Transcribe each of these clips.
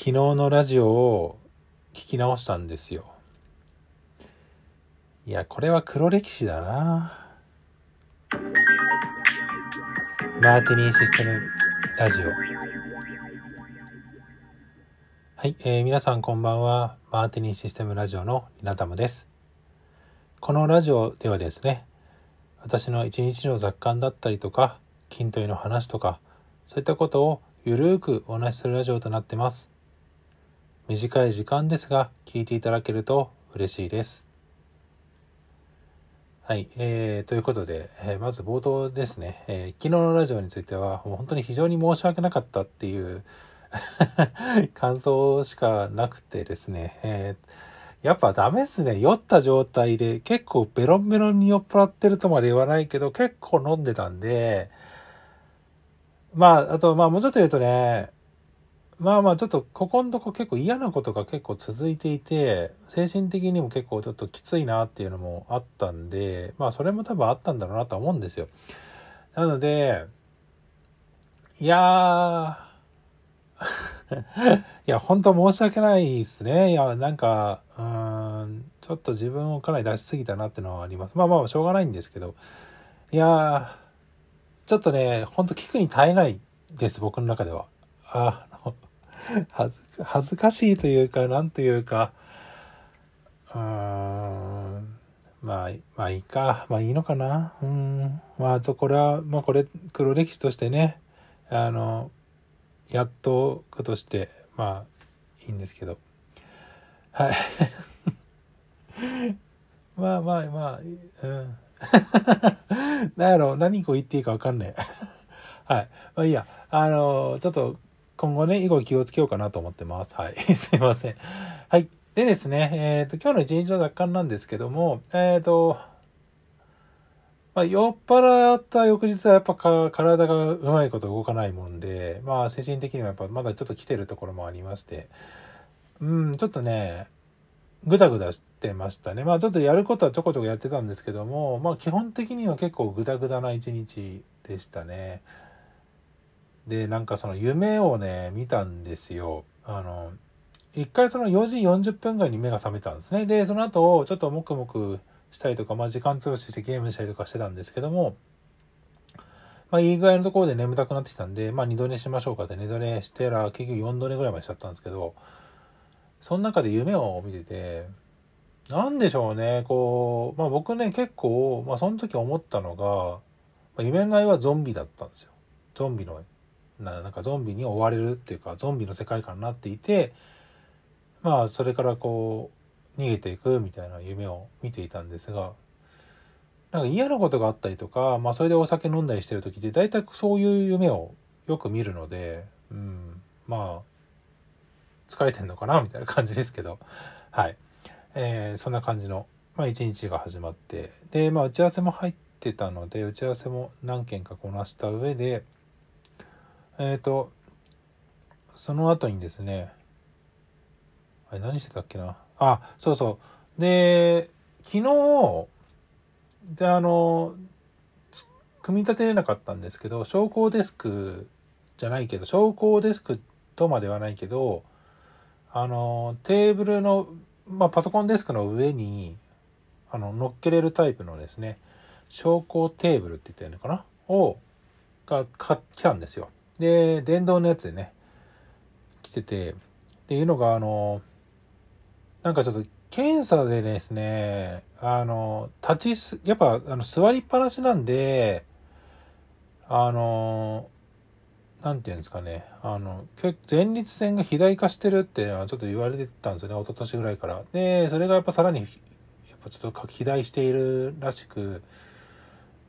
昨日のラジオを聞き直したんですよ。いや、これは黒歴史だな。マーティニーシステムラジオ。はい、えー、皆さんこんばんは。マーティニーシステムラジオのリナタムです。このラジオではですね、私の一日の雑感だったりとか、筋トレの話とか、そういったことをゆるーくお話しするラジオとなってます。短い時間ですが、聞いていただけると嬉しいです。はい、えー、ということで、えー、まず冒頭ですね、えー、昨日のラジオについては、もう本当に非常に申し訳なかったっていう 感想しかなくてですね、えー、やっぱダメっすね。酔った状態で結構ベロンベロンに酔っ払ってるとまで言わないけど、結構飲んでたんで、まあ、あと、まあもうちょっと言うとね、まあまあちょっとここのとこ結構嫌なことが結構続いていて、精神的にも結構ちょっときついなっていうのもあったんで、まあそれも多分あったんだろうなとは思うんですよ。なので、いやー いや、本当申し訳ないですね。いや、なんか、うん、ちょっと自分をかなり出しすぎたなってのはあります。まあまあ、しょうがないんですけど。いやー、ちょっとね、ほんと聞くに耐えないです、僕の中では。あ 恥ず恥ずかしいというか、なんというか、うーん、まあ、まあいいか。まあいいのかな。うん。まあ、ちょ、これは、まあこれ、黒歴史としてね、あの、やっとくとして、まあ、いいんですけど。はい。まあまあまあ、うん。なんやろ、何個言っていいかわかんない。はい。まあいいや。あの、ちょっと、今後ね、以後気をつけようかなと思ってます。はい。すいません。はい。でですね、えっ、ー、と、今日の一日の雑感なんですけども、えっ、ー、と、まあ、酔っ払った翌日はやっぱ体がうまいこと動かないもんで、まあ、精神的にもやっぱまだちょっと来てるところもありまして、うん、ちょっとね、ぐだぐだしてましたね。まあ、ちょっとやることはちょこちょこやってたんですけども、まあ、基本的には結構ぐだぐだな一日でしたね。で、なんかその夢をね、見たんですよ。あの、一回その4時40分ぐらいに目が覚めたんですね。で、その後、ちょっともくもくしたりとか、まあ時間潰ししてゲームしたりとかしてたんですけども、まあいい具合のところで眠たくなってきたんで、まあ二度寝しましょうかって二度寝してら結局4度寝ぐらいまでしちゃったんですけど、その中で夢を見てて、なんでしょうね、こう、まあ僕ね結構、まあその時思ったのが、まあ、夢の内はゾンビだったんですよ。ゾンビのななんかゾンビに追われるっていうかゾンビの世界観になっていてまあそれからこう逃げていくみたいな夢を見ていたんですがなんか嫌なことがあったりとか、まあ、それでお酒飲んだりしてる時って大体そういう夢をよく見るので、うん、まあ疲れてんのかなみたいな感じですけど。はい、えー、そんな感じの、まあ、一日が始まって。で、まあ、打ち合わせも入ってたので打ち合わせも何件かこなした上でえっ、ー、と、その後にですね、あれ何してたっけな？あ、そうそう。で、昨日、で、あの、組み立てれなかったんですけど、昇降デスクじゃないけど、昇降デスクとまではないけど、あの、テーブルの、まあ、パソコンデスクの上に、あの、乗っけれるタイプのですね、昇降テーブルって言ったらいいのかな？を、が、買来たんですよ。で、電動のやつでね、来てて、っていうのが、あの、なんかちょっと検査でですね、あの、立ちす、やっぱ、あの、座りっぱなしなんで、あの、なんていうんですかね、あの、前立腺が肥大化してるっていうのはちょっと言われてたんですよね、一昨年ぐらいから。で、それがやっぱさらに、やっぱちょっと肥大しているらしく、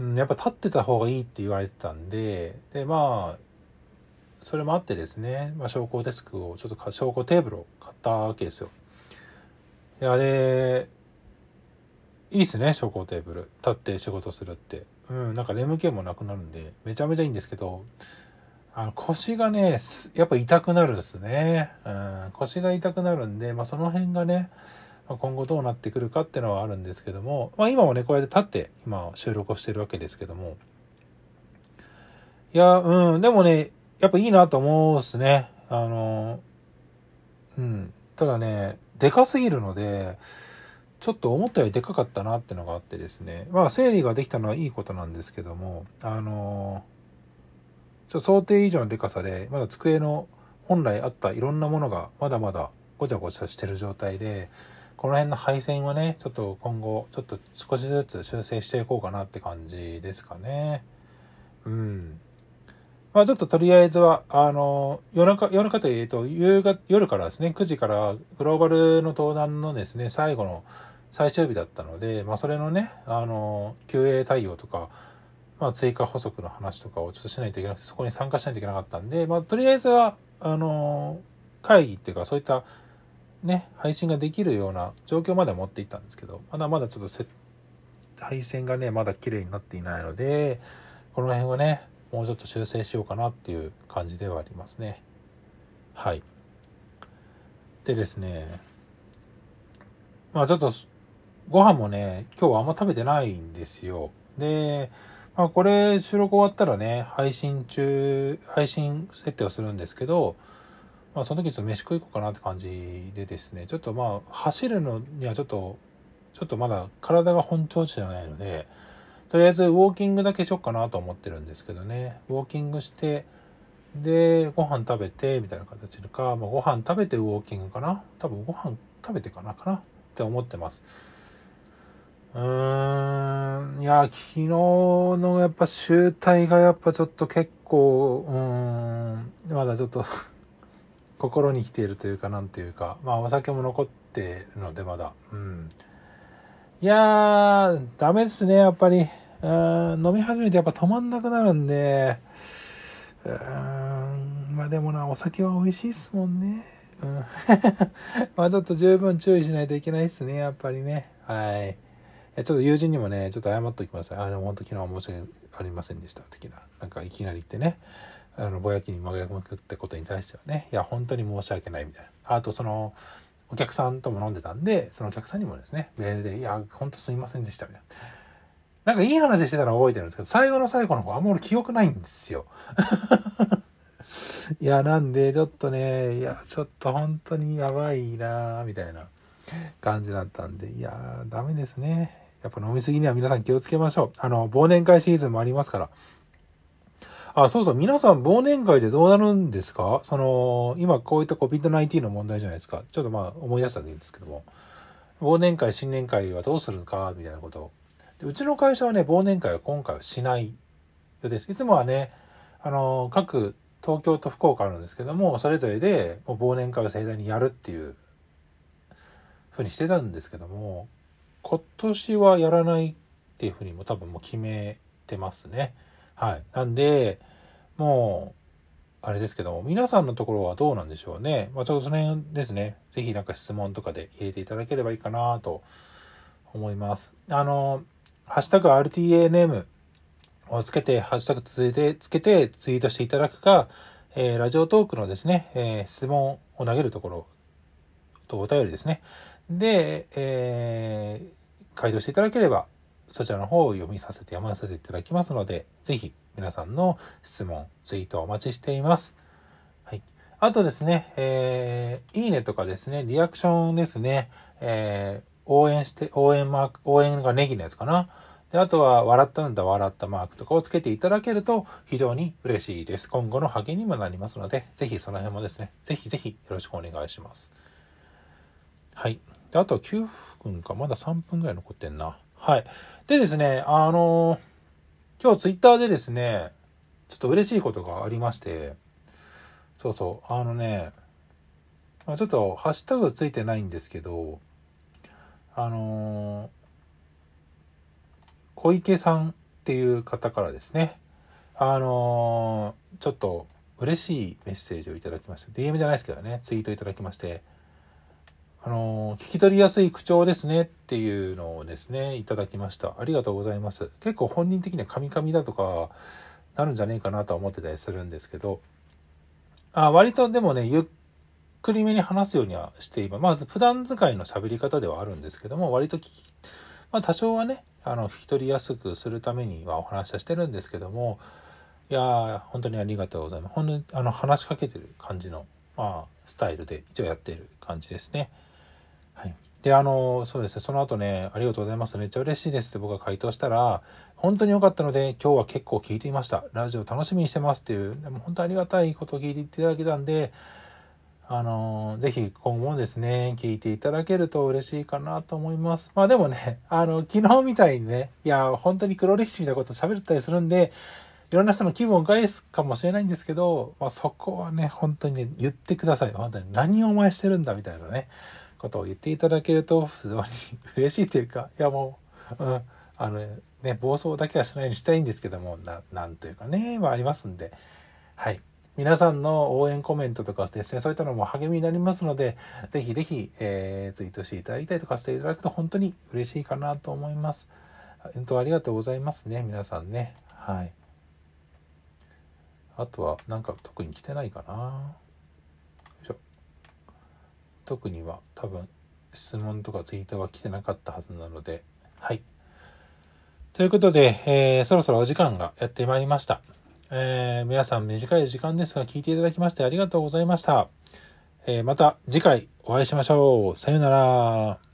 うん、やっぱ立ってた方がいいって言われてたんで、で、まあ、それもあってですね、まあ、昇降デスクを、ちょっと昇降テーブルを買ったわけですよ。いや、で、いいっすね、昇降テーブル。立って仕事するって。うん、なんか眠気もなくなるんで、めちゃめちゃいいんですけど、あの腰がね、やっぱ痛くなるんですね。うん、腰が痛くなるんで、まあその辺がね、今後どうなってくるかっていうのはあるんですけども、まあ今もね、こうやって立って今収録をしてるわけですけども、いや、うん、でもね、やっぱいいなと思うっすね。あの、うん。ただね、でかすぎるので、ちょっと思ったよりでかかったなってのがあってですね。まあ、整理ができたのはいいことなんですけども、あのちょ想定以上のでかさで、まだ机の本来あったいろんなものがまだまだごちゃごちゃしてる状態で、この辺の配線はね、ちょっと今後、ちょっと少しずつ修正していこうかなって感じですかね。うん。まあちょっととりあえずは、あの、夜中、夜中というと、夕方、夜からですね、9時からグローバルの登壇のですね、最後の最終日だったので、まあそれのね、あの、QA 対応とか、まあ追加補足の話とかをちょっとしないといけなくて、そこに参加しないといけなかったんで、まあとりあえずは、あの、会議っていうか、そういったね、配信ができるような状況まで持っていったんですけど、まだまだちょっと配線がね、まだ綺麗になっていないので、この辺はね、もうちょっと修正しようかなっていう感じではありますね。はい。でですね、まあちょっと、ご飯もね、今日はあんま食べてないんですよ。で、まあこれ収録終わったらね、配信中、配信設定をするんですけど、まあその時ちょっと飯食い行こうかなって感じでですね、ちょっとまあ走るのにはちょっと、ちょっとまだ体が本調子じゃないので、とりあえずウォーキングだけしよっかなと思ってるんですけどね。ウォーキングして、で、ご飯食べて、みたいな形でか、まあ、ご飯食べてウォーキングかな多分ご飯食べてかなかなって思ってます。うーん、いや、昨日のやっぱ集体がやっぱちょっと結構、うーん、まだちょっと 心に来ているというか、なんていうか、まあお酒も残ってるのでまだ、うん。いやー、ダメですね、やっぱり。うん飲み始めてやっぱ止まんなくなるんで、うーん、まあでもな、お酒は美味しいっすもんね。うん。まあちょっと十分注意しないといけないっすね、やっぱりね。はい。ちょっと友人にもね、ちょっと謝っときます。あの、本当昨日は申し訳ありませんでした、的な。なんかいきなり言ってね、あの、ぼやきに曲げまくってことに対してはね、いや、本当に申し訳ないみたいな。あと、その、お客さんとも飲んでたんで、そのお客さんにもですね、メールで、いや、本当すいませんでした、みたいな。なんかいい話してたの覚えてるんですけど、最後の最後の方、あんま俺記憶ないんですよ。いや、なんで、ちょっとね、いや、ちょっと本当にやばいなみたいな感じだったんで、いや、ダメですね。やっぱ飲みすぎには皆さん気をつけましょう。あの、忘年会シーズンもありますから。あ、そうそう、皆さん忘年会でどうなるんですか？その、今こういった COVID-19 の問題じゃないですか。ちょっとまあ思い出したんでいいんですけども。忘年会、新年会はどうするか、みたいなこと。でうちの会社はね、忘年会は今回はしないようです。いつもはね、あの、各東京と福岡あるんですけども、それぞれでもう忘年会を盛大にやるっていうふうにしてたんですけども、今年はやらないっていうふうにも多分もう決めてますね。はい。なんで、もう、あれですけども、皆さんのところはどうなんでしょうね。まあ、ちょっとその辺ですね。ぜひなんか質問とかで入れていただければいいかなと思います。あの、ハッシュタグ RTA ネームをつけて、ハッシュタグ続いて、つけてツイートしていただくか、えーラジオトークのですね、えー質問を投げるところとお便りですね。で、えー回答していただければ、そちらの方を読みさせて、読ませていただきますので、ぜひ皆さんの質問、ツイートお待ちしています。はい。あとですね、えーいいねとかですね、リアクションですね、えー応援して、応援マーク、応援がネギのやつかな。で、あとは、笑ったんだ、笑ったマークとかをつけていただけると非常に嬉しいです。今後の励みにもなりますので、ぜひその辺もですね、ぜひぜひよろしくお願いします。はい。で、あと9分か、まだ3分ぐらい残ってんな。はい。でですね、あのー今日ツイッターでですね、ちょっと嬉しいことがありまして、そうそう、あのね、まちょっとハッシュタグついてないんですけど、あの小池さんっていう方からですね、あのちょっと嬉しいメッセージをいただきました。DM じゃないですけどね、ツイートいただきまして、あの聞き取りやすい口調ですねっていうのをですね、いただきました。ありがとうございます。結構本人的にはカミカミだとか、なるんじゃねえかなとは思ってたりするんですけど、あ割とでもね、ゆっくりめに話すようにはしています。まあ、普段使いの喋り方ではあるんですけども、割と聞き、まあ、多少はね、あの、聞き取りやすくするためにはお話はしてるんですけども、いやー、本当にありがとうございます。本当に、あの、話しかけてる感じのまあ、スタイルで一応やっている感じですね。はい。で、あの、そうですね、その後ね、ありがとうございます。めっちゃ嬉しいですって僕が回答したら、本当に良かったので、今日は結構聞いていました。ラジオ楽しみにしてますっていう、でも本当ありがたいことを聞いていただけたんで、あの、ぜひ今後もですね、聞いていただけると嬉しいかなと思います。まあでもね、あの、昨日みたいにね、いや、本当に黒歴史みたいなこと喋ったりするんで、いろんな人の気分を害すかもしれないんですけど、まあそこはね、本当にね、言ってください。本当に何をお前してるんだみたいなね、ことを言っていただけると、非常に嬉しいというか、いやもう、うん、あのね、暴走だけはしないようにしたいんですけども、ななんというかね、まあありますんで、はい。皆さんの応援コメントとかですね、そういったのも励みになりますので、ぜひぜひ、えー、ツイートしていただいたりとかしていただくと本当に嬉しいかなと思います。本当ありがとうございますね、皆さんね。はい。あとは、なんか特に来てないかな。特には多分質問とかツイートは来てなかったはずなので、はい。ということで、えー、そろそろお時間がやってまいりました。えー、皆さん短い時間ですが聞いていただきましてありがとうございました。えー、また次回お会いしましょう。さようなら。